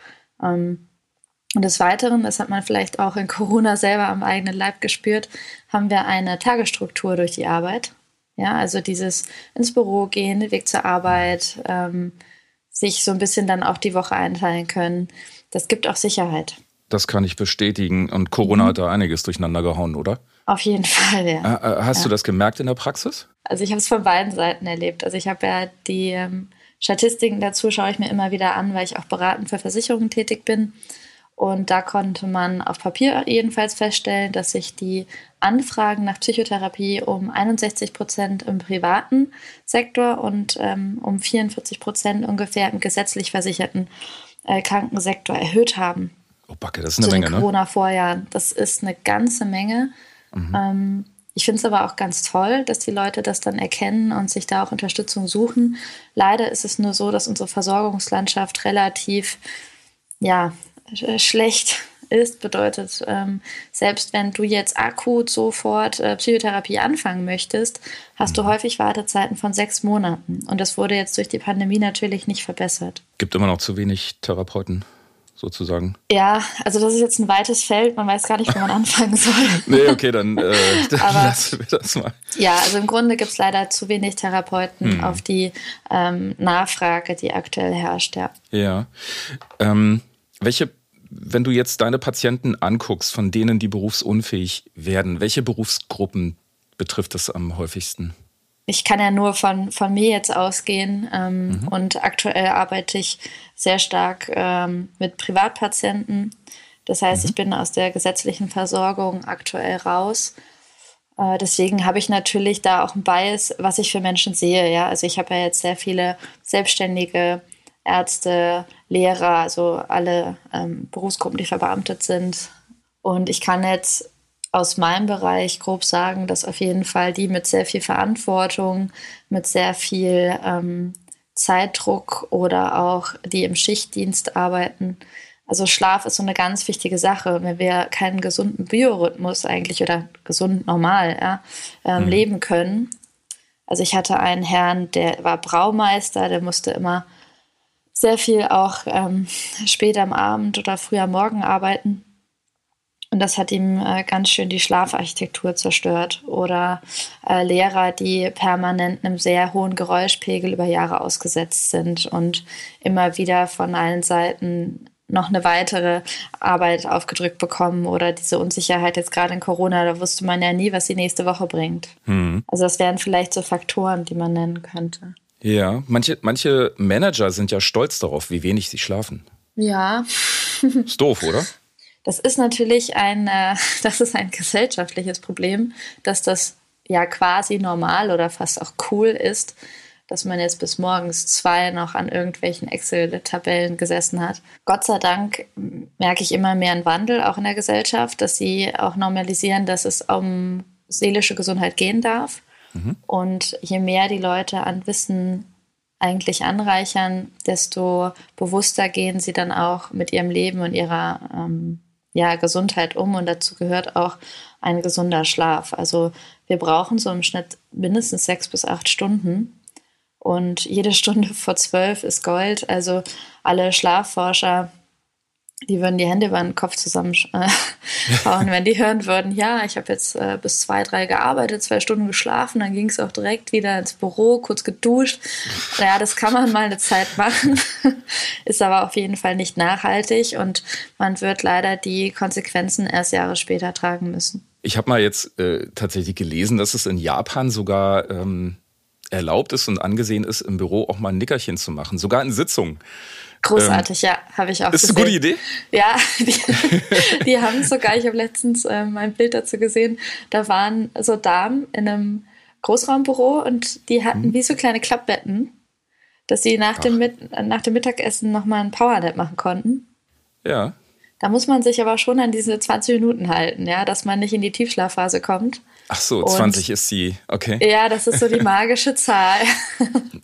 Ähm, und des Weiteren, das hat man vielleicht auch in Corona selber am eigenen Leib gespürt, haben wir eine Tagesstruktur durch die Arbeit. Ja, also dieses ins Büro gehen, den Weg zur Arbeit, ähm, sich so ein bisschen dann auch die Woche einteilen können. Das gibt auch Sicherheit. Das kann ich bestätigen. Und Corona mhm. hat da einiges durcheinander gehauen, oder? Auf jeden Fall, ja. Äh, äh hast ja. du das gemerkt in der Praxis? Also ich habe es von beiden Seiten erlebt. Also ich habe ja die ähm, Statistiken dazu schaue ich mir immer wieder an, weil ich auch beratend für Versicherungen tätig bin. Und da konnte man auf Papier jedenfalls feststellen, dass sich die Anfragen nach Psychotherapie um 61 Prozent im privaten Sektor und ähm, um 44 Prozent ungefähr im gesetzlich versicherten äh, Krankensektor erhöht haben. Oh, Backe, das ist eine Menge, ne? Corona-Vorjahren. Das ist eine ganze Menge. Mhm. Ähm, ich finde es aber auch ganz toll, dass die Leute das dann erkennen und sich da auch Unterstützung suchen. Leider ist es nur so, dass unsere Versorgungslandschaft relativ ja, schlecht ist, bedeutet, ähm, selbst wenn du jetzt akut sofort äh, Psychotherapie anfangen möchtest, hast du mhm. häufig Wartezeiten von sechs Monaten. Und das wurde jetzt durch die Pandemie natürlich nicht verbessert. Gibt immer noch zu wenig Therapeuten sozusagen? Ja, also das ist jetzt ein weites Feld, man weiß gar nicht, wo man anfangen soll. nee, okay, dann, äh, dann Aber, lassen wir das mal. Ja, also im Grunde gibt es leider zu wenig Therapeuten hm. auf die ähm, Nachfrage, die aktuell herrscht, ja. Ja. Ähm, welche wenn du jetzt deine Patienten anguckst, von denen die berufsunfähig werden, welche Berufsgruppen betrifft das am häufigsten? Ich kann ja nur von, von mir jetzt ausgehen ähm, mhm. und aktuell arbeite ich sehr stark ähm, mit Privatpatienten. Das heißt, mhm. ich bin aus der gesetzlichen Versorgung aktuell raus. Äh, deswegen habe ich natürlich da auch ein Bias, was ich für Menschen sehe. Ja? Also ich habe ja jetzt sehr viele Selbstständige, Ärzte, Lehrer, also alle ähm, Berufsgruppen, die verbeamtet sind. Und ich kann jetzt aus meinem Bereich grob sagen, dass auf jeden Fall die mit sehr viel Verantwortung, mit sehr viel ähm, Zeitdruck oder auch die im Schichtdienst arbeiten. Also Schlaf ist so eine ganz wichtige Sache. Wenn wir keinen gesunden Biorhythmus eigentlich oder gesund normal ja, ähm, mhm. leben können. Also ich hatte einen Herrn, der war Braumeister, der musste immer sehr viel auch ähm, spät am Abend oder früh am Morgen arbeiten. Und das hat ihm äh, ganz schön die Schlafarchitektur zerstört. Oder äh, Lehrer, die permanent einem sehr hohen Geräuschpegel über Jahre ausgesetzt sind und immer wieder von allen Seiten noch eine weitere Arbeit aufgedrückt bekommen oder diese Unsicherheit jetzt gerade in Corona, da wusste man ja nie, was die nächste Woche bringt. Mhm. Also das wären vielleicht so Faktoren, die man nennen könnte. Ja, manche, manche Manager sind ja stolz darauf, wie wenig sie schlafen. Ja. Ist doof, oder? Das ist natürlich ein, äh, das ist ein gesellschaftliches Problem, dass das ja quasi normal oder fast auch cool ist, dass man jetzt bis morgens zwei noch an irgendwelchen Excel-Tabellen gesessen hat. Gott sei Dank merke ich immer mehr einen Wandel auch in der Gesellschaft, dass sie auch normalisieren, dass es um seelische Gesundheit gehen darf. Und je mehr die Leute an Wissen eigentlich anreichern, desto bewusster gehen sie dann auch mit ihrem Leben und ihrer ähm, ja, Gesundheit um. Und dazu gehört auch ein gesunder Schlaf. Also wir brauchen so im Schnitt mindestens sechs bis acht Stunden. Und jede Stunde vor zwölf ist Gold. Also alle Schlafforscher die würden die Hände über den Kopf zusammenhauen, äh, wenn die hören würden, ja, ich habe jetzt äh, bis zwei, drei gearbeitet, zwei Stunden geschlafen, dann ging es auch direkt wieder ins Büro, kurz geduscht. Ja, das kann man mal eine Zeit machen, ist aber auf jeden Fall nicht nachhaltig und man wird leider die Konsequenzen erst Jahre später tragen müssen. Ich habe mal jetzt äh, tatsächlich gelesen, dass es in Japan sogar ähm, erlaubt ist und angesehen ist, im Büro auch mal ein Nickerchen zu machen, sogar in Sitzungen. Großartig, ähm, ja, habe ich auch ist gesehen. Ist eine gute Idee? Ja, die, die haben sogar, ich habe letztens ähm, ein Bild dazu gesehen, da waren so Damen in einem Großraumbüro und die hatten hm. wie so kleine Klappbetten, dass sie nach, dem, nach dem Mittagessen nochmal einen Powernap machen konnten. Ja. Da muss man sich aber schon an diese 20 Minuten halten, ja, dass man nicht in die Tiefschlafphase kommt. Ach so, 20 und, ist die, okay. Ja, das ist so die magische Zahl.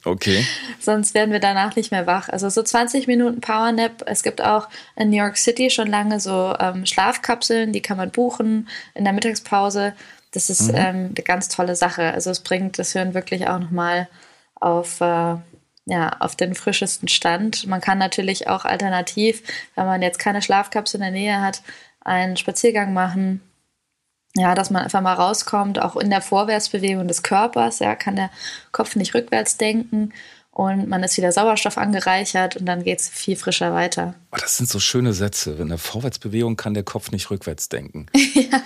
okay. Sonst werden wir danach nicht mehr wach. Also so 20 Minuten Powernap. Es gibt auch in New York City schon lange so ähm, Schlafkapseln, die kann man buchen in der Mittagspause. Das ist mhm. ähm, eine ganz tolle Sache. Also es bringt das Hirn wirklich auch nochmal auf, äh, ja, auf den frischesten Stand. Man kann natürlich auch alternativ, wenn man jetzt keine Schlafkapsel in der Nähe hat, einen Spaziergang machen ja, dass man einfach mal rauskommt, auch in der Vorwärtsbewegung des Körpers, ja, kann der Kopf nicht rückwärts denken und man ist wieder Sauerstoff angereichert und dann geht es viel frischer weiter. Oh, das sind so schöne Sätze. In der Vorwärtsbewegung kann der Kopf nicht rückwärts denken. ja.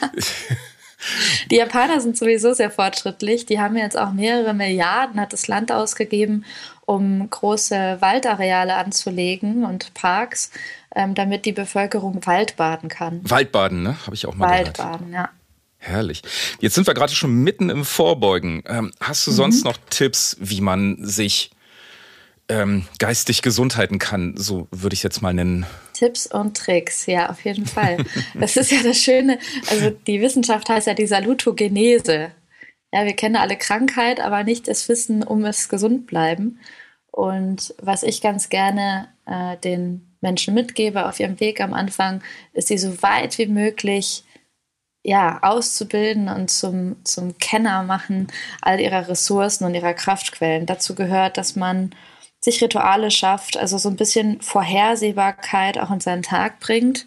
Die Japaner sind sowieso sehr fortschrittlich. Die haben jetzt auch mehrere Milliarden, hat das Land ausgegeben, um große Waldareale anzulegen und Parks, ähm, damit die Bevölkerung Waldbaden kann. Waldbaden, ne? Habe ich auch mal Waldbaden, gehört. Waldbaden, ja. Herrlich. Jetzt sind wir gerade schon mitten im Vorbeugen. Ähm, hast du mhm. sonst noch Tipps, wie man sich ähm, geistig gesund halten kann? So würde ich jetzt mal nennen. Tipps und Tricks, ja, auf jeden Fall. das ist ja das Schöne. Also die Wissenschaft heißt ja die Salutogenese. Ja, wir kennen alle Krankheit, aber nicht das Wissen um es gesund bleiben. Und was ich ganz gerne äh, den Menschen mitgebe auf ihrem Weg am Anfang, ist sie so weit wie möglich ja, auszubilden und zum, zum Kenner machen all ihrer Ressourcen und ihrer Kraftquellen. Dazu gehört, dass man sich Rituale schafft, also so ein bisschen Vorhersehbarkeit auch in seinen Tag bringt.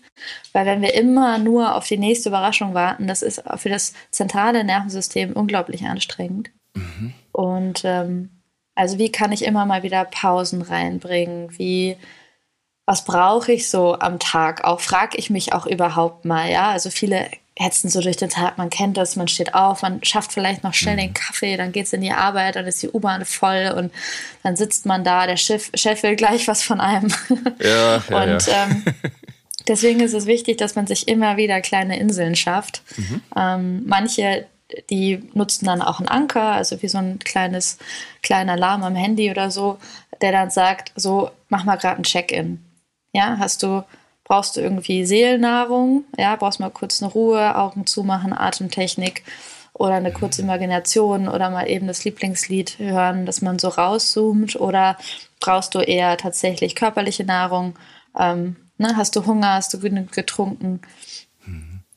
Weil wenn wir immer nur auf die nächste Überraschung warten, das ist für das zentrale Nervensystem unglaublich anstrengend. Mhm. Und ähm, also wie kann ich immer mal wieder Pausen reinbringen? Wie was brauche ich so am Tag? Auch frage ich mich auch überhaupt mal, ja. Also viele hetzen so durch den Tag, man kennt das, man steht auf, man schafft vielleicht noch schnell mhm. den Kaffee, dann geht es in die Arbeit, dann ist die U-Bahn voll und dann sitzt man da, der Chef, Chef will gleich was von einem. Ja, ja, und ja. Ähm, deswegen ist es wichtig, dass man sich immer wieder kleine Inseln schafft. Mhm. Ähm, manche, die nutzen dann auch einen Anker, also wie so ein kleines, kleiner Alarm am Handy oder so, der dann sagt, so, mach mal gerade ein Check-in. Ja, hast du brauchst du irgendwie Seelennahrung, ja, brauchst mal kurz eine Ruhe, Augen zumachen, Atemtechnik oder eine kurze Imagination oder mal eben das Lieblingslied hören, dass man so rauszoomt oder brauchst du eher tatsächlich körperliche Nahrung? Ähm, ne? Hast du Hunger? Hast du genug getrunken?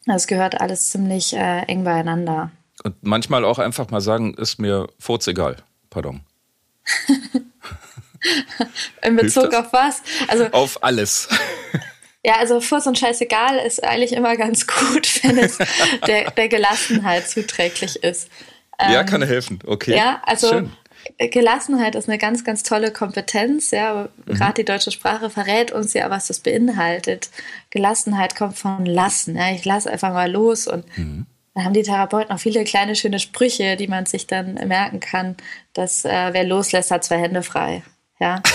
Das gehört alles ziemlich äh, eng beieinander. Und manchmal auch einfach mal sagen, ist mir egal. Pardon. In Bezug auf was? Also auf alles. Ja, also Furz und Scheißegal ist eigentlich immer ganz gut, wenn es der, der Gelassenheit zuträglich ist. ja, ähm, kann helfen. Okay. Ja, also Schön. Gelassenheit ist eine ganz, ganz tolle Kompetenz. Ja, mhm. gerade die deutsche Sprache verrät uns ja, was das beinhaltet. Gelassenheit kommt von lassen. Ja, ich lasse einfach mal los und mhm. dann haben die Therapeuten auch viele kleine schöne Sprüche, die man sich dann merken kann, dass äh, wer loslässt, hat zwei Hände frei. Ja.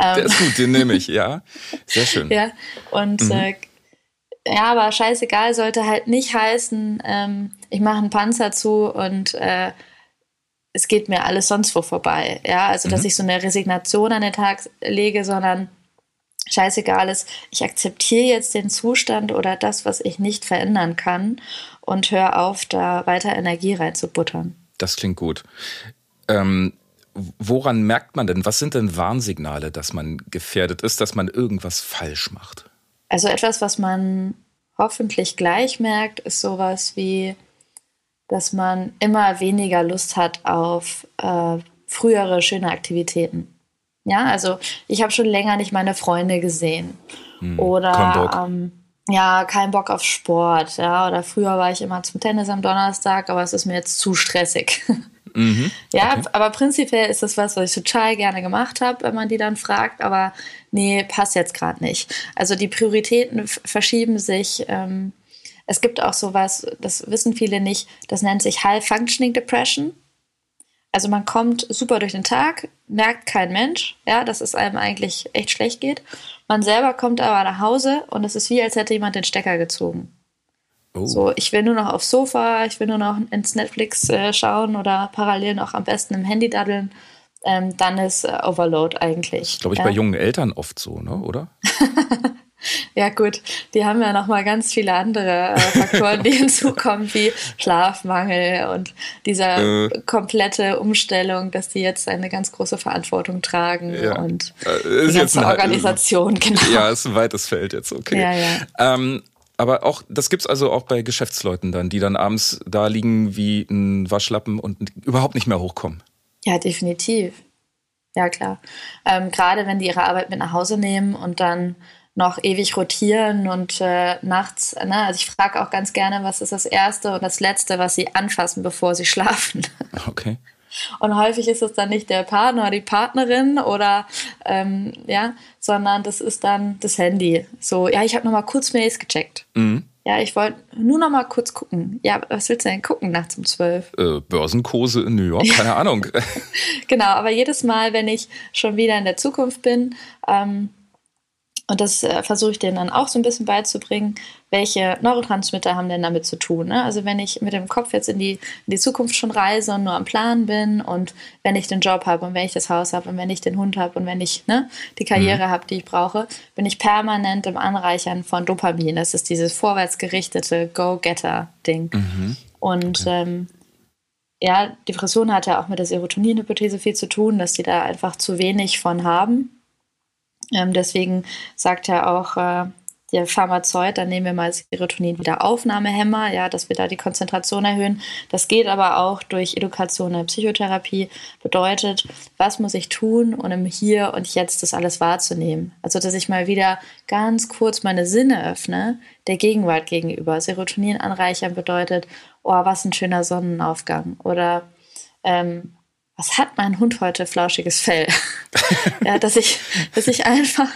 Der ist gut, den nehme ich, ja. Sehr schön. Ja, und mhm. äh, ja, aber scheißegal sollte halt nicht heißen, ähm, ich mache einen Panzer zu und äh, es geht mir alles sonst wo vorbei. Ja, also dass mhm. ich so eine Resignation an den Tag lege, sondern scheißegal ist, ich akzeptiere jetzt den Zustand oder das, was ich nicht verändern kann und höre auf, da weiter Energie reinzubuttern. Das klingt gut. Ähm, woran merkt man denn, was sind denn Warnsignale, dass man gefährdet ist, dass man irgendwas falsch macht? Also etwas, was man hoffentlich gleich merkt, ist sowas wie, dass man immer weniger Lust hat auf äh, frühere schöne Aktivitäten. Ja, also ich habe schon länger nicht meine Freunde gesehen. Hm, oder ähm, ja, kein Bock auf Sport. Ja, oder früher war ich immer zum Tennis am Donnerstag, aber es ist mir jetzt zu stressig. Mhm, ja, okay. aber prinzipiell ist das was, was ich total gerne gemacht habe, wenn man die dann fragt, aber nee, passt jetzt gerade nicht. Also die Prioritäten verschieben sich. Ähm, es gibt auch sowas, das wissen viele nicht, das nennt sich High Functioning Depression. Also man kommt super durch den Tag, merkt kein Mensch, ja, dass es einem eigentlich echt schlecht geht. Man selber kommt aber nach Hause und es ist wie, als hätte jemand den Stecker gezogen. Oh. So, ich will nur noch aufs Sofa, ich will nur noch ins Netflix äh, schauen oder parallel noch am besten im Handy daddeln. Ähm, dann ist äh, Overload eigentlich. Glaube ich ja. bei jungen Eltern oft so, ne? oder? Ja gut, die haben ja noch mal ganz viele andere äh, Faktoren, die hinzukommen, wie Schlafmangel und diese äh, komplette Umstellung, dass die jetzt eine ganz große Verantwortung tragen ja. und äh, die ganze Organisation, genau. Ja, ist ein weites Feld jetzt, okay. Ja, ja. Ähm, aber auch, das gibt's also auch bei Geschäftsleuten dann, die dann abends da liegen wie ein Waschlappen und überhaupt nicht mehr hochkommen. Ja, definitiv. Ja, klar. Ähm, Gerade wenn die ihre Arbeit mit nach Hause nehmen und dann noch ewig rotieren und äh, nachts, ne? also ich frage auch ganz gerne, was ist das Erste und das Letzte, was sie anfassen, bevor sie schlafen. Okay. Und häufig ist es dann nicht der Partner oder die Partnerin oder ähm, ja, sondern das ist dann das Handy. So, ja, ich habe noch mal kurz Mails gecheckt. Mhm. Ja, ich wollte nur noch mal kurz gucken. Ja, was willst du denn gucken nachts um zwölf? Äh, Börsenkurse in New York, keine Ahnung. genau, aber jedes Mal, wenn ich schon wieder in der Zukunft bin, ähm, und das äh, versuche ich denen dann auch so ein bisschen beizubringen, welche Neurotransmitter haben denn damit zu tun. Ne? Also wenn ich mit dem Kopf jetzt in die, in die Zukunft schon reise und nur am Plan bin und wenn ich den Job habe und wenn ich das Haus habe und wenn ich den Hund habe und wenn ich ne, die Karriere mhm. habe, die ich brauche, bin ich permanent im Anreichern von Dopamin. Das ist dieses vorwärtsgerichtete Go-Getter-Ding. Mhm. Und okay. ähm, ja, Depression hat ja auch mit der Serotonin-Hypothese viel zu tun, dass die da einfach zu wenig von haben ähm, deswegen sagt ja auch äh, der Pharmazeut, dann nehmen wir mal Serotonin wieder Aufnahmehemmer, ja, dass wir da die Konzentration erhöhen. Das geht aber auch durch Education in Psychotherapie. Bedeutet, was muss ich tun, um im Hier und Jetzt das alles wahrzunehmen? Also, dass ich mal wieder ganz kurz meine Sinne öffne, der Gegenwart gegenüber. Serotonin anreichern bedeutet, oh, was ein schöner Sonnenaufgang. Oder ähm, was hat mein Hund heute flauschiges Fell? ja, dass ich, dass ich einfach,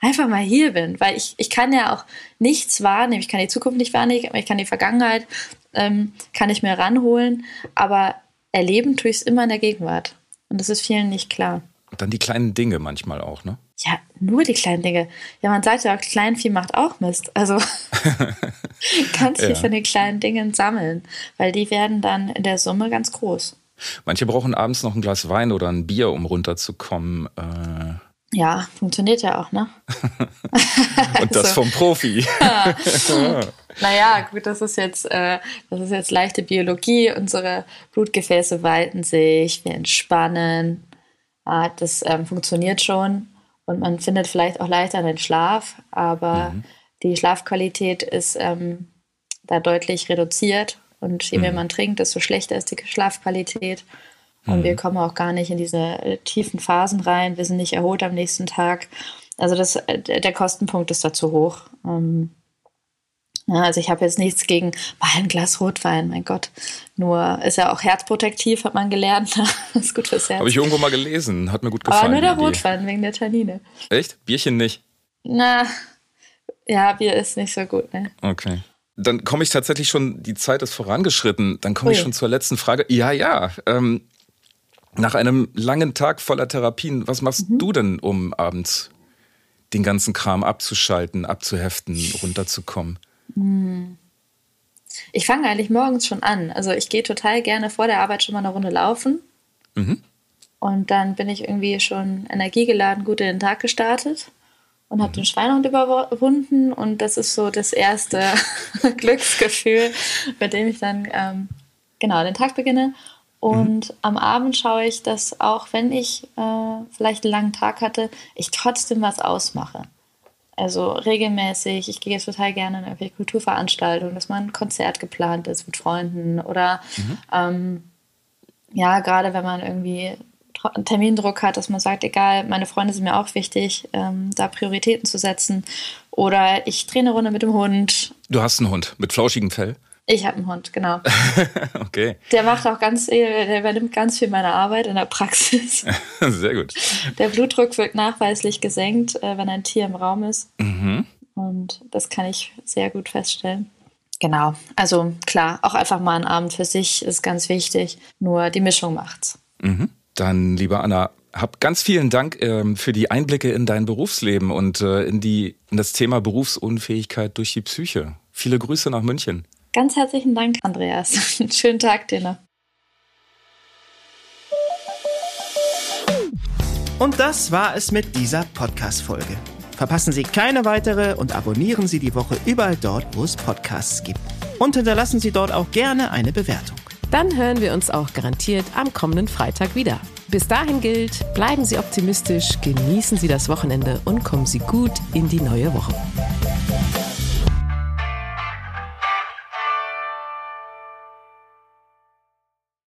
einfach mal hier bin, weil ich, ich kann ja auch nichts wahrnehmen. Ich kann die Zukunft nicht wahrnehmen, ich kann die Vergangenheit, ähm, kann ich mir ranholen, aber erleben tue ich es immer in der Gegenwart. Und das ist vielen nicht klar. Und dann die kleinen Dinge manchmal auch, ne? Ja, nur die kleinen Dinge. Ja, man sagt ja auch, Kleinvieh macht auch Mist. Also ganz viel ja. von den kleinen Dingen sammeln, weil die werden dann in der Summe ganz groß. Manche brauchen abends noch ein Glas Wein oder ein Bier, um runterzukommen. Äh ja, funktioniert ja auch, ne? Und das also. vom Profi. ja. Naja, gut, das ist jetzt, äh, das ist jetzt leichte Biologie. Unsere Blutgefäße weiten sich, wir entspannen. Ah, das ähm, funktioniert schon. Und man findet vielleicht auch leichter den Schlaf, aber mhm. die Schlafqualität ist ähm, da deutlich reduziert und je mehr mhm. man trinkt, desto schlechter ist die Schlafqualität. Und mhm. wir kommen auch gar nicht in diese äh, tiefen Phasen rein. Wir sind nicht erholt am nächsten Tag. Also das, äh, der Kostenpunkt ist da zu hoch. Ähm, ja, also ich habe jetzt nichts gegen mal ein Glas Rotwein, mein Gott. Nur ist ja auch herzprotektiv, hat man gelernt. ist gut fürs Herz. Habe ich irgendwo mal gelesen, hat mir gut gefallen. Aber nur der Rotwein wegen der Tannine. Echt? Bierchen nicht? Na, ja, Bier ist nicht so gut, ne? Okay. Dann komme ich tatsächlich schon, die Zeit ist vorangeschritten. Dann komme ich schon zur letzten Frage. Ja, ja. Ähm, nach einem langen Tag voller Therapien, was machst mhm. du denn, um abends den ganzen Kram abzuschalten, abzuheften, runterzukommen? Mhm. Ich fange eigentlich morgens schon an. Also ich gehe total gerne vor der Arbeit schon mal eine Runde laufen. Mhm. Und dann bin ich irgendwie schon energiegeladen gut in den Tag gestartet. und habe den Schweinehund überwunden und das ist so das erste Glücksgefühl, bei dem ich dann ähm, genau den Tag beginne. Und mhm. am Abend schaue ich, dass auch wenn ich äh, vielleicht einen langen Tag hatte, ich trotzdem was ausmache. Also regelmäßig, ich gehe jetzt total gerne in irgendwelche Kulturveranstaltungen, dass mal ein Konzert geplant ist mit Freunden oder mhm. ähm, ja, gerade wenn man irgendwie einen Termindruck hat, dass man sagt, egal, meine Freunde sind mir auch wichtig, ähm, da Prioritäten zu setzen. Oder ich drehe eine Runde mit dem Hund. Du hast einen Hund mit flauschigem Fell? Ich habe einen Hund, genau. okay. Der macht auch ganz, der übernimmt ganz viel meiner Arbeit in der Praxis. Sehr gut. Der Blutdruck wird nachweislich gesenkt, äh, wenn ein Tier im Raum ist. Mhm. Und das kann ich sehr gut feststellen. Genau. Also klar, auch einfach mal ein Abend für sich ist ganz wichtig. Nur die Mischung macht's. Mhm. Dann, liebe Anna, hab ganz vielen Dank ähm, für die Einblicke in dein Berufsleben und äh, in, die, in das Thema Berufsunfähigkeit durch die Psyche. Viele Grüße nach München. Ganz herzlichen Dank, Andreas. Schönen Tag dir noch. Und das war es mit dieser Podcast-Folge. Verpassen Sie keine weitere und abonnieren Sie die Woche überall dort, wo es Podcasts gibt. Und hinterlassen Sie dort auch gerne eine Bewertung. Dann hören wir uns auch garantiert am kommenden Freitag wieder. Bis dahin gilt, bleiben Sie optimistisch, genießen Sie das Wochenende und kommen Sie gut in die neue Woche.